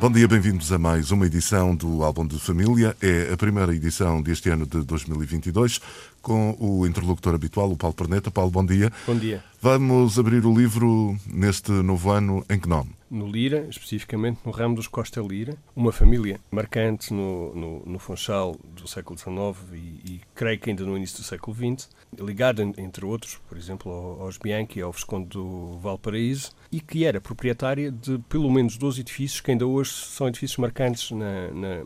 Bom dia, bem-vindos a mais uma edição do Álbum de Família. É a primeira edição deste ano de 2022, com o interlocutor habitual, o Paulo Perneta. Paulo, bom dia. Bom dia. Vamos abrir o livro neste novo ano em que nome? No Lira, especificamente no ramo dos Costa Lira, uma família marcante no, no, no Funchal do século XIX e, e, creio que ainda no início do século XX, ligada, entre outros, por exemplo, aos Bianchi e ao Visconde do Valparaíso, e que era proprietária de pelo menos 12 edifícios que ainda hoje são edifícios marcantes na, na,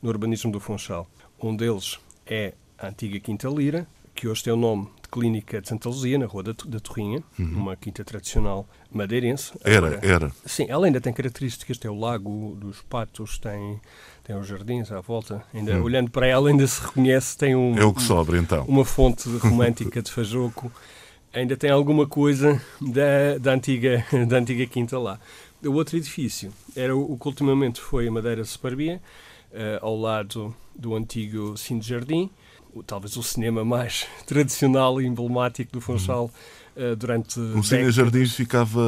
no urbanismo do Funchal. Um deles é a antiga Quinta Lira, que hoje tem o nome de Clínica de Santa Luzia, na Rua da, da Torrinha, uhum. uma quinta tradicional madeirense. Era, Agora, era. Sim, ela ainda tem características, tem o lago dos patos, tem, tem os jardins à volta. Ainda, hum. Olhando para ela, ainda se reconhece, tem um... É o que sobra, então. Uma fonte romântica de Fajoco ainda tem alguma coisa da, da, antiga, da antiga quinta lá. O outro edifício era o, que ultimamente foi a Madeira Superbia, uh, ao lado do antigo Cine Jardim, talvez o cinema mais tradicional e emblemático do Funchal uh, durante. O Cine Jardim ficava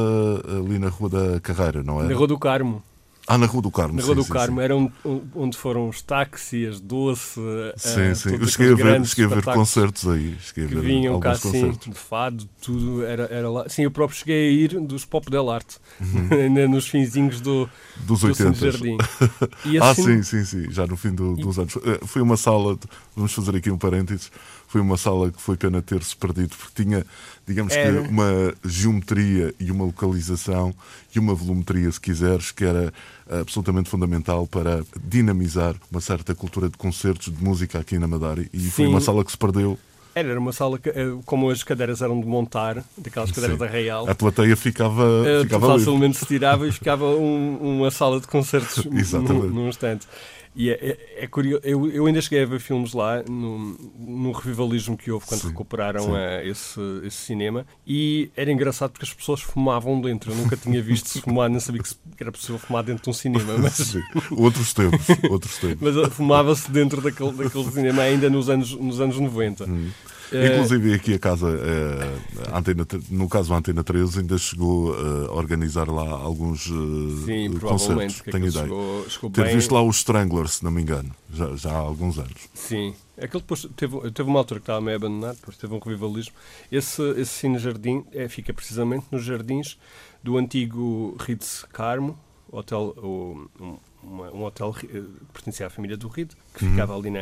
ali na Rua da Carreira, não é? Na Rua do Carmo. Ah, na Rua do Carmo. Na Rua sim, do sim, Carmo, sim. era onde, onde foram os táxis, doce. Sim, uh, sim. Eu cheguei a ver, cheguei a ver concertos aí. Cheguei que a ver vinham cá, concertos. sim, de fado, tudo era, era lá. Sim, eu próprio cheguei a ir dos Pop Del Arte, uhum. nos finzinhos do, dos do 80. Jardim. E assim, ah, sim, sim, sim, já no fim do, dos anos. Eh, foi uma sala, vamos fazer aqui um parênteses, foi uma sala que foi pena ter-se perdido, porque tinha, digamos era. que, uma geometria e uma localização e uma volumetria, se quiseres, que era absolutamente fundamental para dinamizar uma certa cultura de concertos de música aqui na Madeira. E Sim. foi uma sala que se perdeu era, uma sala que, eh, como as cadeiras eram de montar, daquelas cadeiras Sim. da Real. A plateia ficava, uh, ficava facilmente se tirava e ficava um, uma sala de concertos num, num instante. E é, é, é curioso, eu, eu, ainda cheguei a ver filmes lá no, no revivalismo que houve quando sim, recuperaram sim. A, esse, esse, cinema e era engraçado porque as pessoas fumavam dentro. Eu nunca tinha visto se fumar, nem sabia que era possível fumar dentro de um cinema. Mas... Sim. Outros tempos, outros tempos. mas uh, fumava-se dentro daquele, daquele cinema ainda nos anos, nos anos 90. Hum. Eh, Inclusive aqui a casa, eh, a Antena, no caso a Antena 13, ainda chegou a organizar lá alguns Sim, concertos. Tenho ideia. Chegou, chegou Ter bem... visto lá os Stranglers, se não me engano, já, já há alguns anos. Sim. Aquele depois teve, teve uma altura que estava meio abandonado, depois teve um revivalismo. Esse, esse Cine Jardim é, fica precisamente nos jardins do antigo Ritz Carmo, hotel, o, um, uma, um hotel que uh, pertencia à família do Reed, que uhum. ficava, ali na,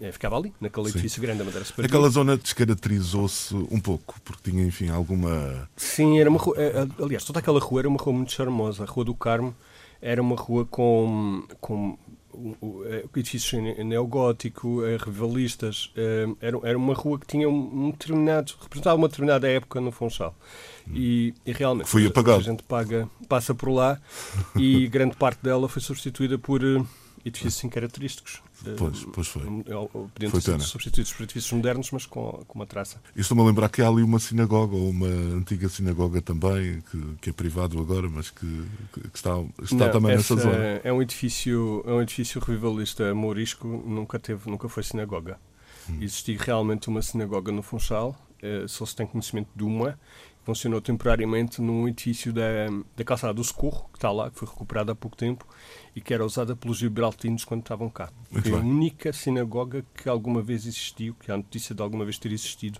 eh, ficava ali, naquele Sim. edifício grande da Madeira Superior. Aquela zona descaracterizou-se um pouco, porque tinha, enfim, alguma... Sim, era uma rua... Uh, aliás, toda aquela rua era uma rua muito charmosa. A Rua do Carmo era uma rua com, com edifícios neogótico, rivalistas. Era, era uma rua que tinha um determinado, representava uma determinada época no Funchal. E, e realmente foi apagado. a gente paga, passa por lá e grande parte dela foi substituída por edifícios sem característicos. Pois, pois foi. Podiam foi ser substituídos por edifícios modernos, mas com, com uma traça. Estou-me a lembrar que há ali uma sinagoga, ou uma antiga sinagoga também, que, que é privado agora, mas que, que está, está Não, também nessa zona. É um edifício, é um edifício rivalista morisco, nunca, teve, nunca foi sinagoga. Hum. Existia realmente uma sinagoga no Funchal, eh, só se tem conhecimento de uma, funcionou temporariamente num edifício da, da calçada do Socorro, que está lá, que foi recuperado há pouco tempo e que era usada pelos gibraltinos quando estavam cá. Muito foi bem. a única sinagoga que alguma vez existiu, que há notícia de alguma vez ter existido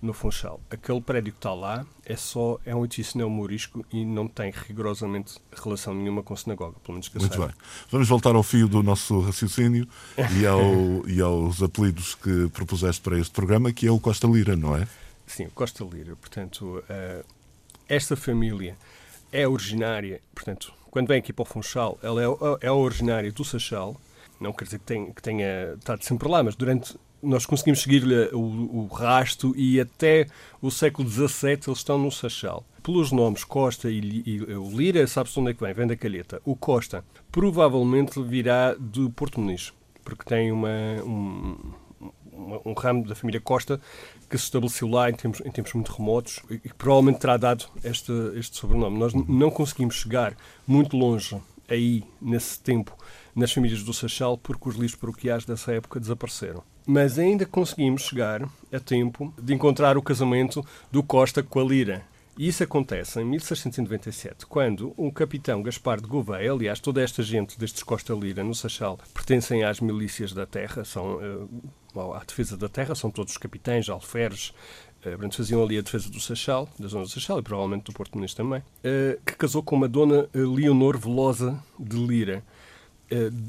no Funchal. Aquele prédio que está lá é só é um edifício neomorisco e não tem rigorosamente relação nenhuma com a sinagoga, pelo menos que Muito saiba. bem. Vamos voltar ao fio do nosso raciocínio e, ao, e aos apelidos que propuseste para este programa, que é o Costa Lira, não é? Sim, Costa Lira. Portanto, uh, esta família é originária, portanto, quando vem aqui para o Funchal, ela é, é originária do Sachal. Não quer dizer que tenha, que tenha estado sempre lá, mas durante nós conseguimos seguir-lhe o, o rasto e até o século XVII eles estão no Sachal. Pelos nomes Costa e, e, o Lira, sabe-se onde é que vem? Vem da calheta. O Costa provavelmente virá do Porto Muniz porque tem uma, um, um ramo da família Costa que se estabeleceu lá em tempos, em tempos muito remotos e que provavelmente terá dado este, este sobrenome. Nós não conseguimos chegar muito longe aí, nesse tempo, nas famílias do Seixal, porque os livros paroquiais dessa época desapareceram. Mas ainda conseguimos chegar a tempo de encontrar o casamento do Costa com a Lira. E isso acontece em 1697, quando um capitão Gaspar de Gouveia, aliás, toda esta gente destes Costa Lira no Seixal pertencem às milícias da terra, são uh, à defesa da terra, são todos capitães, alferes, uh, portanto, faziam ali a defesa do Seixal, da zona do Seixal e provavelmente do Porto Muniz também, uh, que casou com uma dona Leonor Velosa de Lira,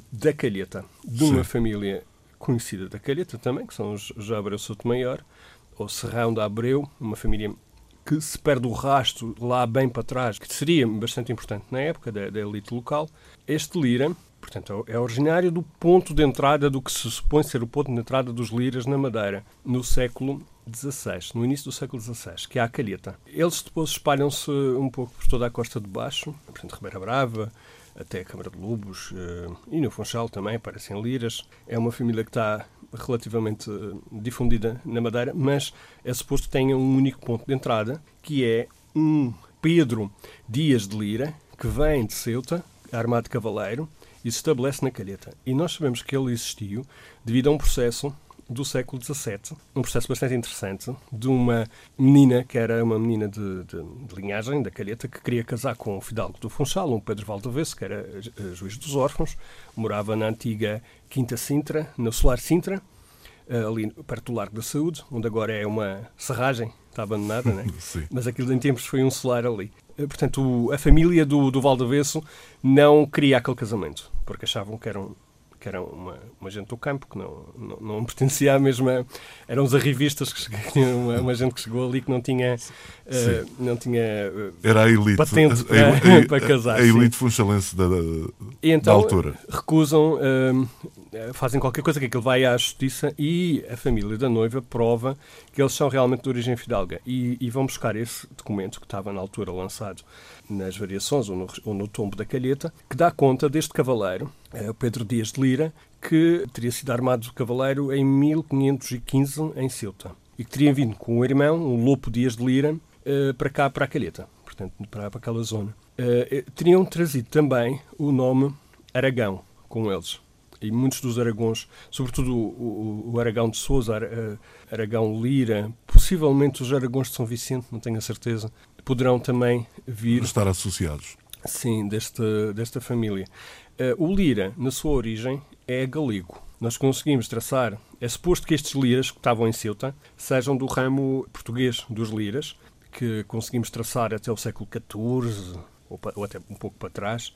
da Calheta, de uma Sim. família conhecida da Calheta também, que são os Jabreu Soto Maior, ou Serrão da Abreu, uma família que se perde o rastro lá bem para trás, que seria bastante importante na época da, da elite local. Este Lira, portanto, é originário do ponto de entrada do que se supõe ser o ponto de entrada dos Liras na Madeira, no século XVI, no início do século XVI, que é a Calheta. Eles depois espalham-se um pouco por toda a costa de baixo, portanto, Ribeira Brava, até a Câmara de Lobos uh, e no Funchal também aparecem liras. É uma família que está relativamente eh, difundida na Madeira, mas é suposto que tenha um único ponto de entrada, que é um Pedro Dias de Lira, que vem de Ceuta, armado de cavaleiro, e se estabelece na Calheta. E nós sabemos que ele existiu devido a um processo do século XVII, um processo bastante interessante, de uma menina que era uma menina de, de, de linhagem, da Calheta, que queria casar com o fidalgo do Funchal, um Pedro Valdevesso, que era uh, juiz dos órfãos, morava na antiga Quinta Sintra, no Solar Sintra, ali perto do Largo da Saúde, onde agora é uma serragem, está abandonada, né? mas aquilo em tempos foi um solar ali. Uh, portanto, a família do, do Valdevesso não queria aquele casamento, porque achavam que era um que era uma, uma gente do campo, que não, não, não pertencia à mesma. Eram os arrivistas, que, uma, uma gente que chegou ali que não tinha. Uh, não tinha uh, era a elite, patente para, a, a, para casar. A elite funchalense da, da, então, da altura. recusam. Uh, fazem qualquer coisa que aquilo vai à justiça e a família da noiva prova que eles são realmente de origem fidalga e, e vão buscar esse documento que estava na altura lançado nas variações ou no, ou no tombo da calheta, que dá conta deste cavaleiro, é o Pedro Dias de Lira, que teria sido armado de cavaleiro em 1515 em Ceuta e que teria vindo com o irmão, o Lopo Dias de Lira, eh, para cá, para a calheta, portanto, para, para aquela zona. Eh, eh, teriam trazido também o nome Aragão com eles e muitos dos Aragões, sobretudo o, o, o Aragão de Souza, Aragão Lira, possivelmente os Aragões de São Vicente, não tenho a certeza, poderão também vir. Estar associados. Sim, deste, desta família. Uh, o Lira, na sua origem, é galego. Nós conseguimos traçar. É suposto que estes liras que estavam em Ceuta sejam do ramo português dos liras, que conseguimos traçar até o século XIV, ou, ou até um pouco para trás,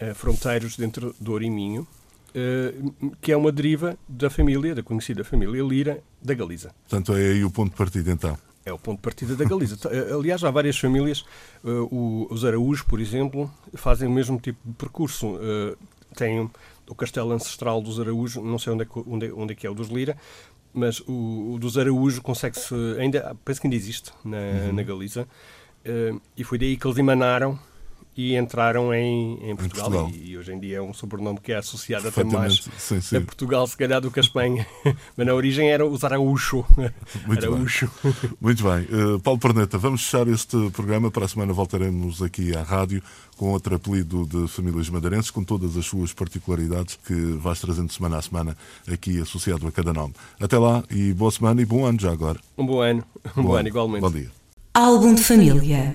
uh, fronteiros dentro do Oriminho, uh, que é uma deriva da família, da conhecida família Lira, da Galiza. Portanto, é aí o ponto de partida, então. É o ponto de partida da Galiza. Eh, aliás, há várias famílias, uh, os Araújos, por exemplo, fazem o mesmo tipo de percurso. Uh, têm o castelo ancestral dos Araújos, não sei onde é, que, onde, é, onde é que é o dos Lira, mas o, o dos Araújos consegue-se, ainda, penso que ainda existe na, uhum. na Galiza, e foi daí que eles emanaram e entraram em, em Portugal, em Portugal. E, e, hoje em dia é um sobrenome que é associado até mais sim, sim. a Portugal, se calhar, do que a Espanha. Mas na origem era os Araújo. Muito Araújo. Bem. Muito bem. Uh, Paulo Perneta, vamos fechar este programa. Para a semana voltaremos aqui à rádio com outro apelido de famílias madeirenses, com todas as suas particularidades que vais trazendo semana a semana aqui associado a cada nome. Até lá e boa semana e bom ano já agora. Um bom ano. Um bom, bom ano, igualmente. Bom dia. Álbum de família.